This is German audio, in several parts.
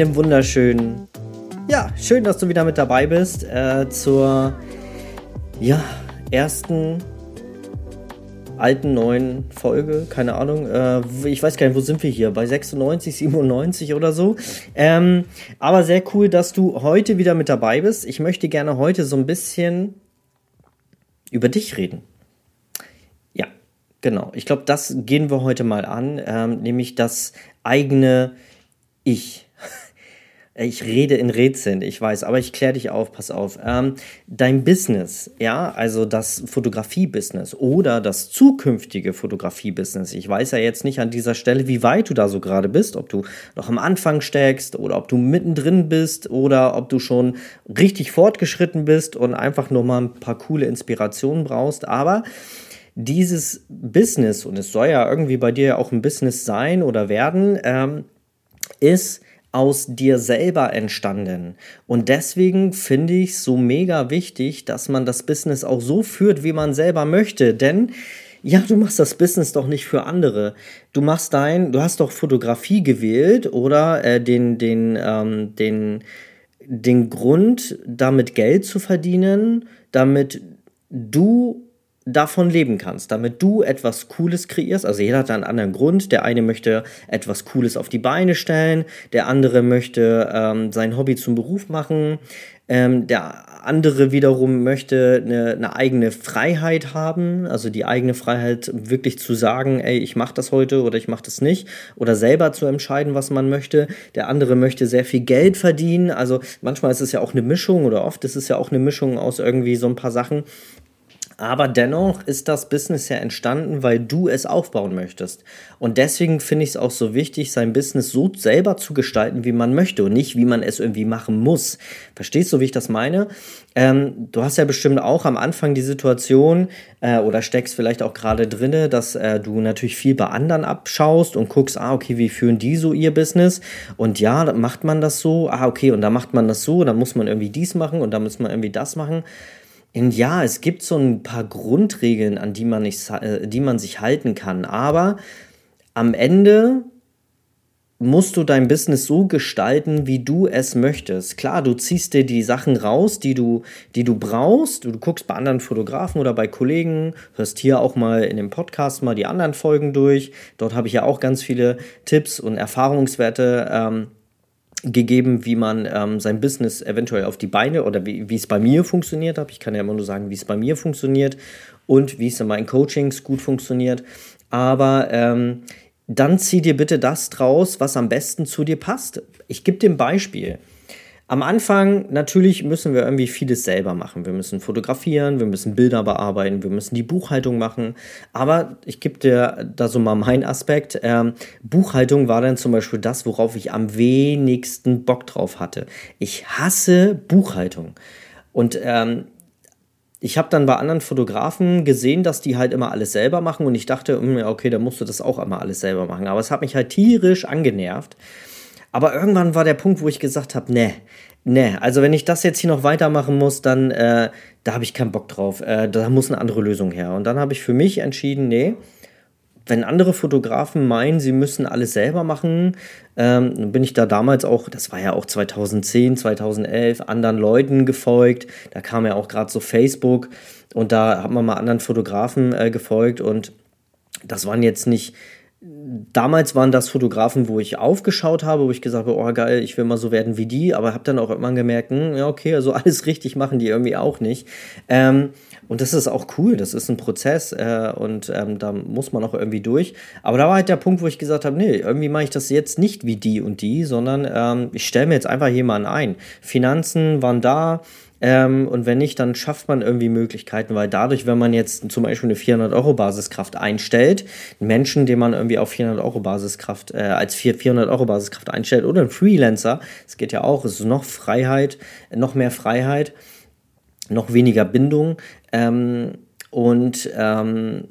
einen wunderschönen, ja, schön, dass du wieder mit dabei bist äh, zur, ja, ersten alten, neuen Folge, keine Ahnung. Äh, ich weiß gar nicht, wo sind wir hier? Bei 96, 97 oder so. Ähm, aber sehr cool, dass du heute wieder mit dabei bist. Ich möchte gerne heute so ein bisschen über dich reden. Ja, genau. Ich glaube, das gehen wir heute mal an, ähm, nämlich das eigene Ich. Ich rede in Rätseln, ich weiß, aber ich kläre dich auf, pass auf. Ähm, dein Business, ja, also das Fotografie-Business oder das zukünftige Fotografie-Business. Ich weiß ja jetzt nicht an dieser Stelle, wie weit du da so gerade bist, ob du noch am Anfang steckst oder ob du mittendrin bist oder ob du schon richtig fortgeschritten bist und einfach nur mal ein paar coole Inspirationen brauchst. Aber dieses Business, und es soll ja irgendwie bei dir auch ein Business sein oder werden, ähm, ist aus dir selber entstanden. Und deswegen finde ich es so mega wichtig, dass man das Business auch so führt, wie man selber möchte. Denn ja, du machst das Business doch nicht für andere. Du machst dein, du hast doch Fotografie gewählt oder äh, den, den, ähm, den, den Grund, damit Geld zu verdienen, damit du davon leben kannst, damit du etwas Cooles kreierst. Also jeder hat einen anderen Grund. Der eine möchte etwas Cooles auf die Beine stellen, der andere möchte ähm, sein Hobby zum Beruf machen, ähm, der andere wiederum möchte eine, eine, eigene Freiheit haben, also die eigene Freiheit wirklich zu sagen, ey, ich mache das heute oder ich mache das nicht oder selber zu entscheiden, was man möchte. Der andere möchte sehr viel Geld verdienen. Also manchmal ist es ja auch eine Mischung oder oft ist es ja auch eine Mischung aus irgendwie so ein paar Sachen. Aber dennoch ist das Business ja entstanden, weil du es aufbauen möchtest. Und deswegen finde ich es auch so wichtig, sein Business so selber zu gestalten, wie man möchte und nicht, wie man es irgendwie machen muss. Verstehst du, wie ich das meine? Ähm, du hast ja bestimmt auch am Anfang die Situation äh, oder steckst vielleicht auch gerade drinne, dass äh, du natürlich viel bei anderen abschaust und guckst, ah, okay, wie führen die so ihr Business? Und ja, macht man das so? Ah, okay, und da macht man das so, dann muss man irgendwie dies machen und da muss man irgendwie das machen. Ja, es gibt so ein paar Grundregeln, an die man, nicht, äh, die man sich halten kann, aber am Ende musst du dein Business so gestalten, wie du es möchtest. Klar, du ziehst dir die Sachen raus, die du, die du brauchst. Du, du guckst bei anderen Fotografen oder bei Kollegen, hörst hier auch mal in dem Podcast mal die anderen Folgen durch. Dort habe ich ja auch ganz viele Tipps und Erfahrungswerte ähm, gegeben, wie man ähm, sein Business eventuell auf die Beine oder wie, es bei mir funktioniert hat. Ich kann ja immer nur sagen, wie es bei mir funktioniert und wie es in meinen Coachings gut funktioniert. Aber ähm, dann zieh dir bitte das draus, was am besten zu dir passt. Ich gebe dir ein Beispiel. Am Anfang natürlich müssen wir irgendwie vieles selber machen. Wir müssen fotografieren, wir müssen Bilder bearbeiten, wir müssen die Buchhaltung machen. Aber ich gebe dir da so mal meinen Aspekt. Ähm, Buchhaltung war dann zum Beispiel das, worauf ich am wenigsten Bock drauf hatte. Ich hasse Buchhaltung. Und ähm, ich habe dann bei anderen Fotografen gesehen, dass die halt immer alles selber machen und ich dachte, hm, okay, dann musst du das auch immer alles selber machen. Aber es hat mich halt tierisch angenervt. Aber irgendwann war der Punkt, wo ich gesagt habe, ne, ne, also wenn ich das jetzt hier noch weitermachen muss, dann äh, da habe ich keinen Bock drauf. Äh, da muss eine andere Lösung her. Und dann habe ich für mich entschieden, nee, wenn andere Fotografen meinen, sie müssen alles selber machen, ähm, bin ich da damals auch, das war ja auch 2010, 2011, anderen Leuten gefolgt. Da kam ja auch gerade so Facebook und da hat man mal anderen Fotografen äh, gefolgt und das waren jetzt nicht damals waren das Fotografen, wo ich aufgeschaut habe, wo ich gesagt habe, oh geil, ich will mal so werden wie die, aber habe dann auch irgendwann gemerkt, hm, ja okay, also alles richtig machen die irgendwie auch nicht. Ähm, und das ist auch cool, das ist ein Prozess äh, und ähm, da muss man auch irgendwie durch. Aber da war halt der Punkt, wo ich gesagt habe, nee, irgendwie mache ich das jetzt nicht wie die und die, sondern ähm, ich stelle mir jetzt einfach jemanden ein. Finanzen waren da, ähm, und wenn nicht, dann schafft man irgendwie Möglichkeiten, weil dadurch, wenn man jetzt zum Beispiel eine 400-Euro-Basiskraft einstellt, einen Menschen, den man irgendwie auf 400-Euro-Basiskraft, äh, als 400-Euro-Basiskraft einstellt oder ein Freelancer, es geht ja auch, es ist noch Freiheit, noch mehr Freiheit, noch weniger Bindung ähm, und ähm,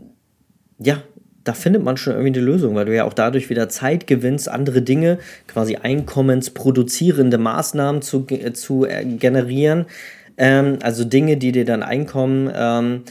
ja, da findet man schon irgendwie eine Lösung, weil du ja auch dadurch wieder Zeit gewinnst, andere Dinge, quasi einkommensproduzierende Maßnahmen zu, zu äh, generieren, ähm, also Dinge, die dir dann Einkommen ähm,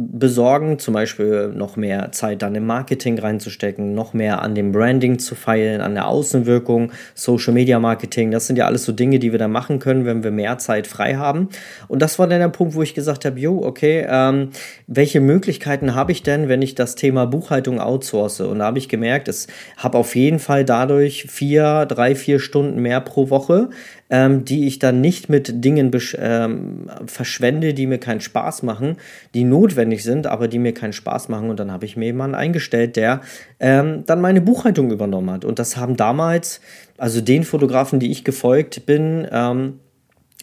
besorgen, zum Beispiel noch mehr Zeit dann im Marketing reinzustecken, noch mehr an dem Branding zu feilen, an der Außenwirkung, Social Media Marketing. Das sind ja alles so Dinge, die wir da machen können, wenn wir mehr Zeit frei haben. Und das war dann der Punkt, wo ich gesagt habe, jo, okay, ähm, welche Möglichkeiten habe ich denn, wenn ich das Thema Buchhaltung outsource? Und da habe ich gemerkt, es habe auf jeden Fall dadurch vier, drei, vier Stunden mehr pro Woche, ähm, die ich dann nicht mit Dingen ähm, verschwende, die mir keinen Spaß machen, die notwendig sind, aber die mir keinen Spaß machen. Und dann habe ich mir jemanden eingestellt, der ähm, dann meine Buchhaltung übernommen hat. Und das haben damals, also den Fotografen, die ich gefolgt bin, ähm,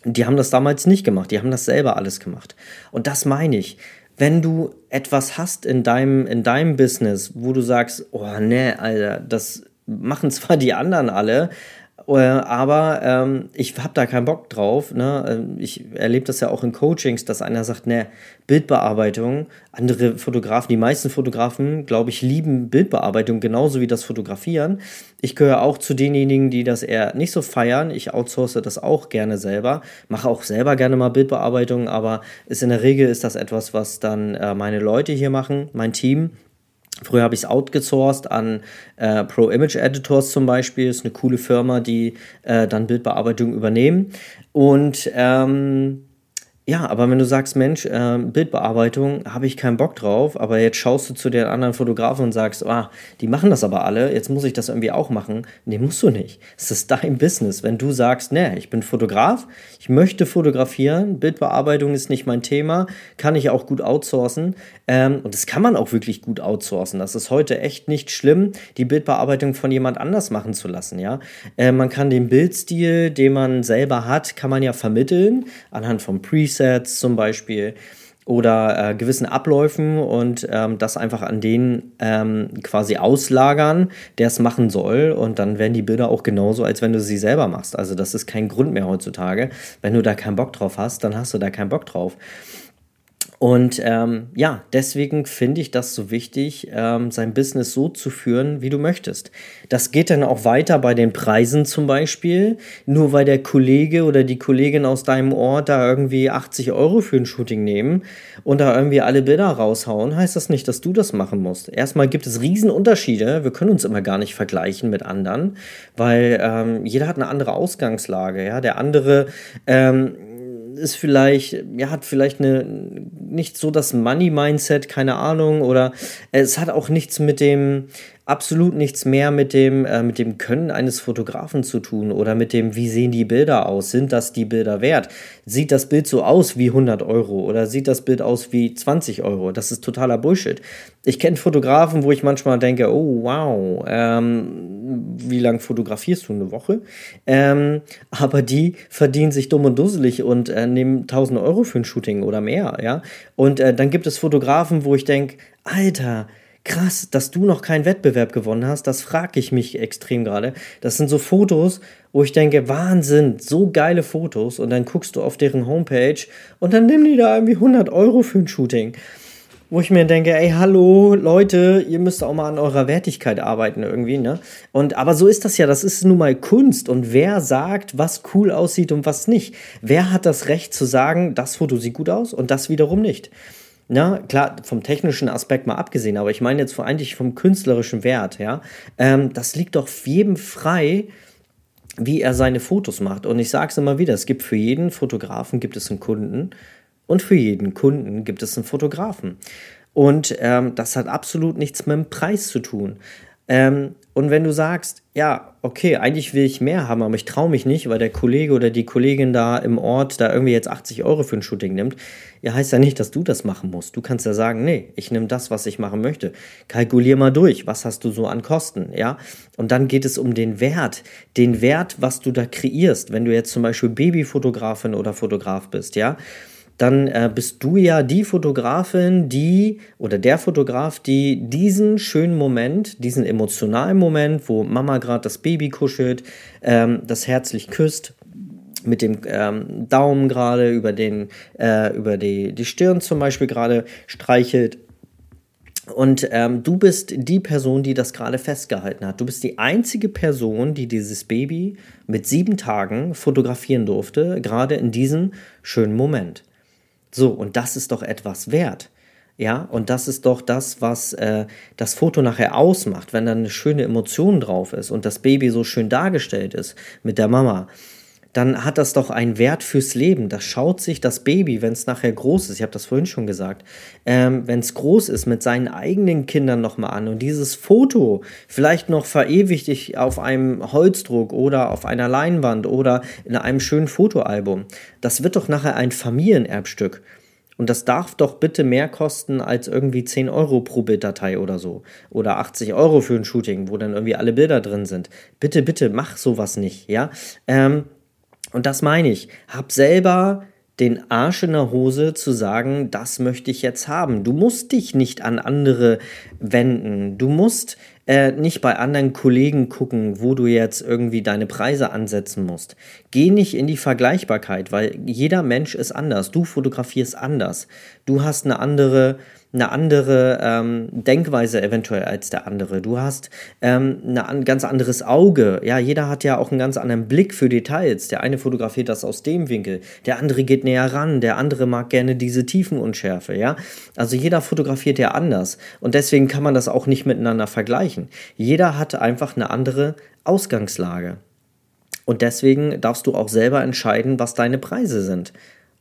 die haben das damals nicht gemacht. Die haben das selber alles gemacht. Und das meine ich wenn du etwas hast in deinem, in deinem Business, wo du sagst, oh ne, Alter, das machen zwar die anderen alle, aber ähm, ich habe da keinen Bock drauf. Ne? Ähm, ich erlebe das ja auch in Coachings, dass einer sagt, ne, Bildbearbeitung, andere Fotografen, die meisten Fotografen, glaube ich, lieben Bildbearbeitung genauso wie das Fotografieren. Ich gehöre auch zu denjenigen, die das eher nicht so feiern. Ich outsource das auch gerne selber, mache auch selber gerne mal Bildbearbeitung, aber ist in der Regel ist das etwas, was dann äh, meine Leute hier machen, mein Team. Früher habe ich es outgesourced an äh, Pro Image Editors zum Beispiel. Ist eine coole Firma, die äh, dann Bildbearbeitung übernehmen. Und ähm, ja, aber wenn du sagst, Mensch, äh, Bildbearbeitung, habe ich keinen Bock drauf, aber jetzt schaust du zu den anderen Fotografen und sagst, ah, die machen das aber alle, jetzt muss ich das irgendwie auch machen. Nee, musst du nicht. Es ist dein Business. Wenn du sagst, nee, ich bin Fotograf, ich möchte fotografieren, Bildbearbeitung ist nicht mein Thema, kann ich auch gut outsourcen. Ähm, und das kann man auch wirklich gut outsourcen. Das ist heute echt nicht schlimm, die Bildbearbeitung von jemand anders machen zu lassen, ja. Äh, man kann den Bildstil, den man selber hat, kann man ja vermitteln, anhand von Presets, Presets zum Beispiel oder äh, gewissen Abläufen und ähm, das einfach an den ähm, quasi auslagern, der es machen soll. Und dann werden die Bilder auch genauso, als wenn du sie selber machst. Also das ist kein Grund mehr heutzutage. Wenn du da keinen Bock drauf hast, dann hast du da keinen Bock drauf. Und ähm, ja, deswegen finde ich das so wichtig, ähm, sein Business so zu führen, wie du möchtest. Das geht dann auch weiter bei den Preisen zum Beispiel. Nur weil der Kollege oder die Kollegin aus deinem Ort da irgendwie 80 Euro für ein Shooting nehmen und da irgendwie alle Bilder raushauen, heißt das nicht, dass du das machen musst. Erstmal gibt es Riesenunterschiede. Wir können uns immer gar nicht vergleichen mit anderen, weil ähm, jeder hat eine andere Ausgangslage. Ja? Der andere ähm, ist vielleicht, ja, hat vielleicht eine, nicht so das Money-Mindset, keine Ahnung, oder es hat auch nichts mit dem, absolut nichts mehr mit dem, äh, mit dem Können eines Fotografen zu tun oder mit dem, wie sehen die Bilder aus? Sind das die Bilder wert? Sieht das Bild so aus wie 100 Euro oder sieht das Bild aus wie 20 Euro? Das ist totaler Bullshit. Ich kenne Fotografen, wo ich manchmal denke, oh wow, ähm, wie lange fotografierst du? Eine Woche? Ähm, aber die verdienen sich dumm und dusselig und äh, nehmen 1000 Euro für ein Shooting oder mehr, ja. Und äh, dann gibt es Fotografen, wo ich denke, Alter, krass, dass du noch keinen Wettbewerb gewonnen hast, das frage ich mich extrem gerade. Das sind so Fotos, wo ich denke, Wahnsinn, so geile Fotos und dann guckst du auf deren Homepage und dann nimm die da irgendwie 100 Euro für ein Shooting. Wo ich mir denke, ey, hallo, Leute, ihr müsst auch mal an eurer Wertigkeit arbeiten irgendwie, ne? Und, aber so ist das ja, das ist nun mal Kunst und wer sagt, was cool aussieht und was nicht? Wer hat das Recht zu sagen, das Foto sieht gut aus und das wiederum nicht? Na, klar, vom technischen Aspekt mal abgesehen, aber ich meine jetzt vor allem vom künstlerischen Wert, ja. Ähm, das liegt doch jedem frei, wie er seine Fotos macht. Und ich sage es immer wieder, es gibt für jeden Fotografen gibt es einen Kunden und für jeden Kunden gibt es einen Fotografen. Und ähm, das hat absolut nichts mit dem Preis zu tun. Ähm, und wenn du sagst, ja, okay, eigentlich will ich mehr haben, aber ich traue mich nicht, weil der Kollege oder die Kollegin da im Ort da irgendwie jetzt 80 Euro für ein Shooting nimmt, ja, heißt ja nicht, dass du das machen musst. Du kannst ja sagen, nee, ich nehme das, was ich machen möchte. Kalkulier mal durch, was hast du so an Kosten, ja? Und dann geht es um den Wert, den Wert, was du da kreierst. Wenn du jetzt zum Beispiel Babyfotografin oder Fotograf bist, ja, dann äh, bist du ja die Fotografin, die oder der Fotograf, die diesen schönen Moment, diesen emotionalen Moment, wo Mama gerade das Baby kuschelt, ähm, das herzlich küsst, mit dem ähm, Daumen gerade über, den, äh, über die, die Stirn zum Beispiel gerade streichelt. Und ähm, du bist die Person, die das gerade festgehalten hat. Du bist die einzige Person, die dieses Baby mit sieben Tagen fotografieren durfte, gerade in diesem schönen Moment. So, und das ist doch etwas wert. Ja, und das ist doch das, was äh, das Foto nachher ausmacht, wenn da eine schöne Emotion drauf ist und das Baby so schön dargestellt ist mit der Mama dann hat das doch einen Wert fürs Leben. Das schaut sich das Baby, wenn es nachher groß ist, ich habe das vorhin schon gesagt, ähm, wenn es groß ist, mit seinen eigenen Kindern nochmal an und dieses Foto vielleicht noch verewigt auf einem Holzdruck oder auf einer Leinwand oder in einem schönen Fotoalbum, das wird doch nachher ein Familienerbstück. Und das darf doch bitte mehr kosten als irgendwie 10 Euro pro Bilddatei oder so. Oder 80 Euro für ein Shooting, wo dann irgendwie alle Bilder drin sind. Bitte, bitte, mach sowas nicht, ja. Ähm, und das meine ich. Hab selber den Arsch in der Hose zu sagen, das möchte ich jetzt haben. Du musst dich nicht an andere wenden. Du musst äh, nicht bei anderen Kollegen gucken, wo du jetzt irgendwie deine Preise ansetzen musst. Geh nicht in die Vergleichbarkeit, weil jeder Mensch ist anders. Du fotografierst anders. Du hast eine andere eine andere ähm, Denkweise eventuell als der andere. Du hast ähm, ein ganz anderes Auge. Ja, jeder hat ja auch einen ganz anderen Blick für Details. Der eine fotografiert das aus dem Winkel, der andere geht näher ran, der andere mag gerne diese Tiefenunschärfe. Ja, also jeder fotografiert ja anders und deswegen kann man das auch nicht miteinander vergleichen. Jeder hat einfach eine andere Ausgangslage. Und deswegen darfst du auch selber entscheiden, was deine Preise sind.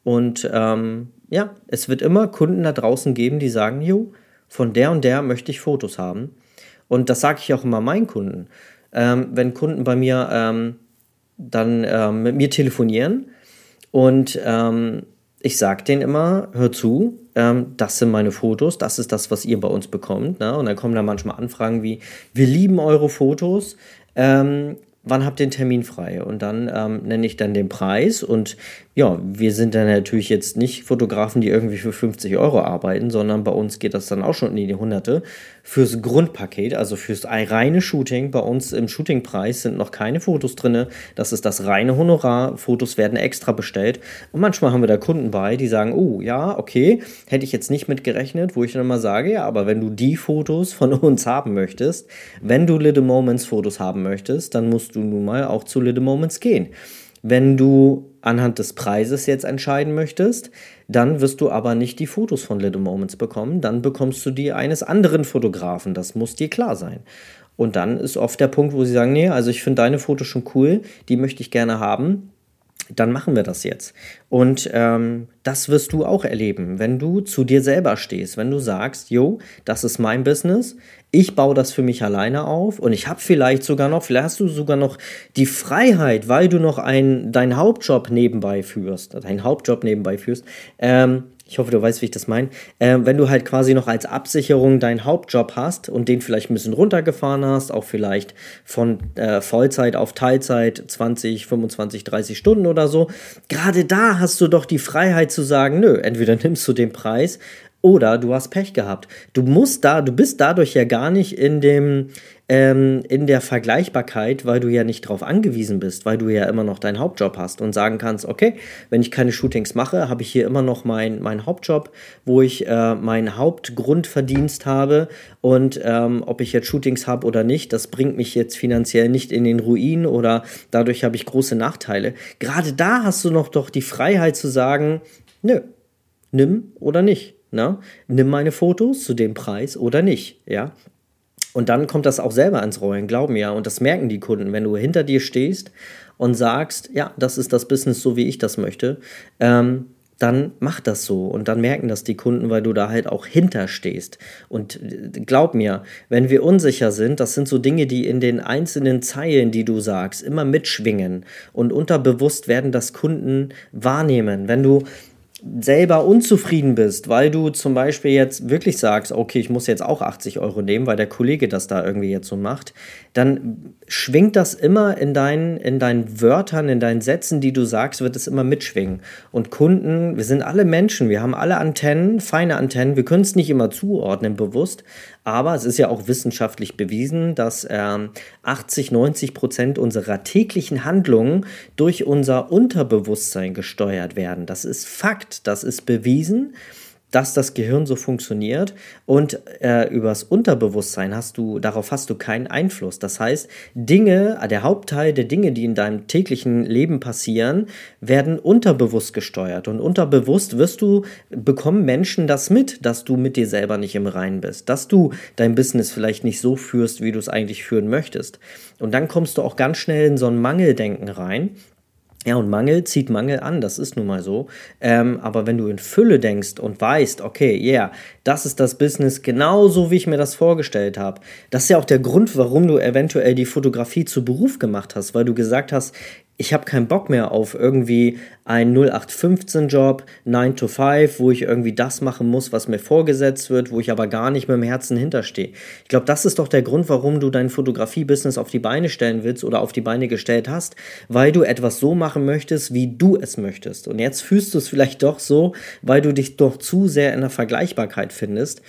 Und ähm, ja, es wird immer Kunden da draußen geben, die sagen, jo, von der und der möchte ich Fotos haben. Und das sage ich auch immer meinen Kunden. Ähm, wenn Kunden bei mir ähm, dann ähm, mit mir telefonieren und ähm, ich sage denen immer, hör zu, ähm, das sind meine Fotos, das ist das, was ihr bei uns bekommt. Ne? Und dann kommen da manchmal Anfragen wie, wir lieben eure Fotos, ähm, wann habt ihr den Termin frei? Und dann ähm, nenne ich dann den Preis. Und ja, wir sind dann natürlich jetzt nicht Fotografen, die irgendwie für 50 Euro arbeiten, sondern bei uns geht das dann auch schon in die Hunderte. Fürs Grundpaket, also fürs reine Shooting, bei uns im Shootingpreis sind noch keine Fotos drin. Das ist das reine Honorar. Fotos werden extra bestellt. Und manchmal haben wir da Kunden bei, die sagen, oh ja, okay, hätte ich jetzt nicht mit gerechnet, wo ich dann mal sage, ja, aber wenn du die Fotos von uns haben möchtest, wenn du Little Moments Fotos haben möchtest, dann musst du nun mal auch zu Little Moments gehen. Wenn du anhand des Preises jetzt entscheiden möchtest, dann wirst du aber nicht die Fotos von Little Moments bekommen, dann bekommst du die eines anderen Fotografen, das muss dir klar sein. Und dann ist oft der Punkt, wo sie sagen, nee, also ich finde deine Fotos schon cool, die möchte ich gerne haben, dann machen wir das jetzt. Und ähm, das wirst du auch erleben, wenn du zu dir selber stehst, wenn du sagst, jo, das ist mein Business, ich baue das für mich alleine auf und ich habe vielleicht sogar noch, vielleicht hast du sogar noch die Freiheit, weil du noch einen, deinen Hauptjob nebenbei führst, deinen Hauptjob nebenbei führst, ähm, ich hoffe, du weißt, wie ich das meine. Äh, wenn du halt quasi noch als Absicherung deinen Hauptjob hast und den vielleicht ein bisschen runtergefahren hast, auch vielleicht von äh, Vollzeit auf Teilzeit 20, 25, 30 Stunden oder so, gerade da hast du doch die Freiheit zu sagen, nö, entweder nimmst du den Preis oder du hast Pech gehabt. Du musst da, du bist dadurch ja gar nicht in dem, ähm, in der Vergleichbarkeit, weil du ja nicht darauf angewiesen bist, weil du ja immer noch deinen Hauptjob hast und sagen kannst, okay, wenn ich keine Shootings mache, habe ich hier immer noch meinen mein Hauptjob, wo ich äh, meinen Hauptgrundverdienst habe und ähm, ob ich jetzt Shootings habe oder nicht, das bringt mich jetzt finanziell nicht in den Ruin oder dadurch habe ich große Nachteile. Gerade da hast du noch doch die Freiheit zu sagen, nö, nimm oder nicht. Ne? Nimm meine Fotos zu dem Preis oder nicht, ja. Und dann kommt das auch selber ins Rollen, glaub mir. Und das merken die Kunden, wenn du hinter dir stehst und sagst, ja, das ist das Business so, wie ich das möchte, ähm, dann mach das so. Und dann merken das die Kunden, weil du da halt auch hinterstehst. Und äh, glaub mir, wenn wir unsicher sind, das sind so Dinge, die in den einzelnen Zeilen, die du sagst, immer mitschwingen. Und unterbewusst werden das Kunden wahrnehmen. Wenn du selber unzufrieden bist, weil du zum Beispiel jetzt wirklich sagst, okay, ich muss jetzt auch 80 Euro nehmen, weil der Kollege das da irgendwie jetzt so macht, dann schwingt das immer in deinen, in deinen Wörtern, in deinen Sätzen, die du sagst, wird es immer mitschwingen. Und Kunden, wir sind alle Menschen, wir haben alle Antennen, feine Antennen, wir können es nicht immer zuordnen bewusst, aber es ist ja auch wissenschaftlich bewiesen, dass ähm, 80, 90 Prozent unserer täglichen Handlungen durch unser Unterbewusstsein gesteuert werden. Das ist Fakt, das ist bewiesen. Dass das Gehirn so funktioniert und äh, übers Unterbewusstsein hast du, darauf hast du keinen Einfluss. Das heißt, Dinge, der Hauptteil der Dinge, die in deinem täglichen Leben passieren, werden unterbewusst gesteuert und unterbewusst wirst du, bekommen Menschen das mit, dass du mit dir selber nicht im Reinen bist, dass du dein Business vielleicht nicht so führst, wie du es eigentlich führen möchtest. Und dann kommst du auch ganz schnell in so ein Mangeldenken rein ja, und Mangel zieht Mangel an, das ist nun mal so. Ähm, aber wenn du in Fülle denkst und weißt, okay, yeah, das ist das Business genauso, wie ich mir das vorgestellt habe. Das ist ja auch der Grund, warum du eventuell die Fotografie zu Beruf gemacht hast, weil du gesagt hast, ich habe keinen Bock mehr auf irgendwie einen 0815-Job, 9 to 5, wo ich irgendwie das machen muss, was mir vorgesetzt wird, wo ich aber gar nicht mit dem Herzen hinterstehe. Ich glaube, das ist doch der Grund, warum du dein Fotografie-Business auf die Beine stellen willst oder auf die Beine gestellt hast, weil du etwas so machen möchtest, wie du es möchtest. Und jetzt fühlst du es vielleicht doch so, weil du dich doch zu sehr in der Vergleichbarkeit findest.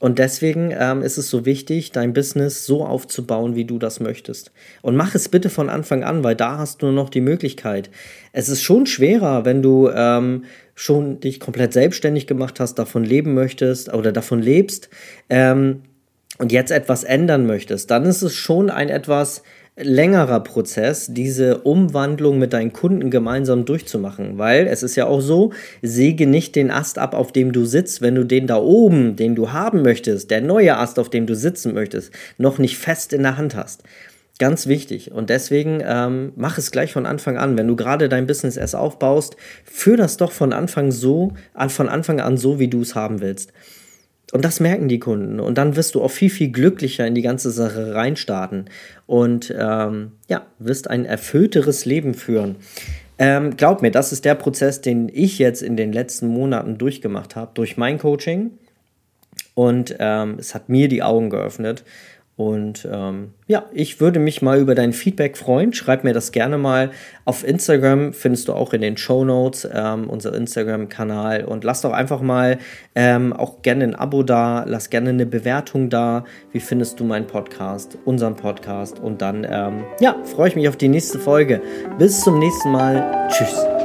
Und deswegen ähm, ist es so wichtig, dein Business so aufzubauen, wie du das möchtest. Und mach es bitte von Anfang an, weil da hast du nur noch die Möglichkeit. Es ist schon schwerer, wenn du ähm, schon dich komplett selbstständig gemacht hast, davon leben möchtest oder davon lebst ähm, und jetzt etwas ändern möchtest. Dann ist es schon ein etwas längerer Prozess, diese Umwandlung mit deinen Kunden gemeinsam durchzumachen, weil es ist ja auch so, säge nicht den Ast ab, auf dem du sitzt, wenn du den da oben, den du haben möchtest, der neue Ast, auf dem du sitzen möchtest, noch nicht fest in der Hand hast. Ganz wichtig. Und deswegen ähm, mach es gleich von Anfang an. Wenn du gerade dein Business erst aufbaust, führ das doch von Anfang so, von Anfang an so, wie du es haben willst. Und das merken die Kunden. Und dann wirst du auch viel, viel glücklicher in die ganze Sache reinstarten. Und ähm, ja, wirst ein erfüllteres Leben führen. Ähm, glaub mir, das ist der Prozess, den ich jetzt in den letzten Monaten durchgemacht habe, durch mein Coaching. Und ähm, es hat mir die Augen geöffnet. Und ähm, ja, ich würde mich mal über dein Feedback freuen. Schreib mir das gerne mal auf Instagram. Findest du auch in den Show Notes ähm, unser Instagram-Kanal. Und lass doch einfach mal ähm, auch gerne ein Abo da. Lass gerne eine Bewertung da. Wie findest du meinen Podcast, unseren Podcast? Und dann, ähm, ja, freue ich mich auf die nächste Folge. Bis zum nächsten Mal. Tschüss.